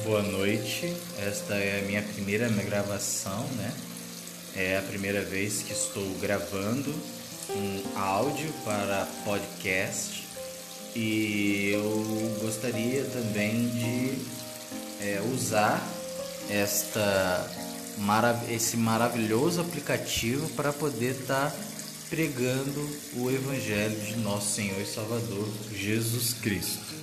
Boa noite. Esta é a minha primeira gravação, né? É a primeira vez que estou gravando um áudio para podcast e eu gostaria também de é, usar esta esse maravilhoso aplicativo para poder estar tá pregando o Evangelho de nosso Senhor e Salvador Jesus Cristo.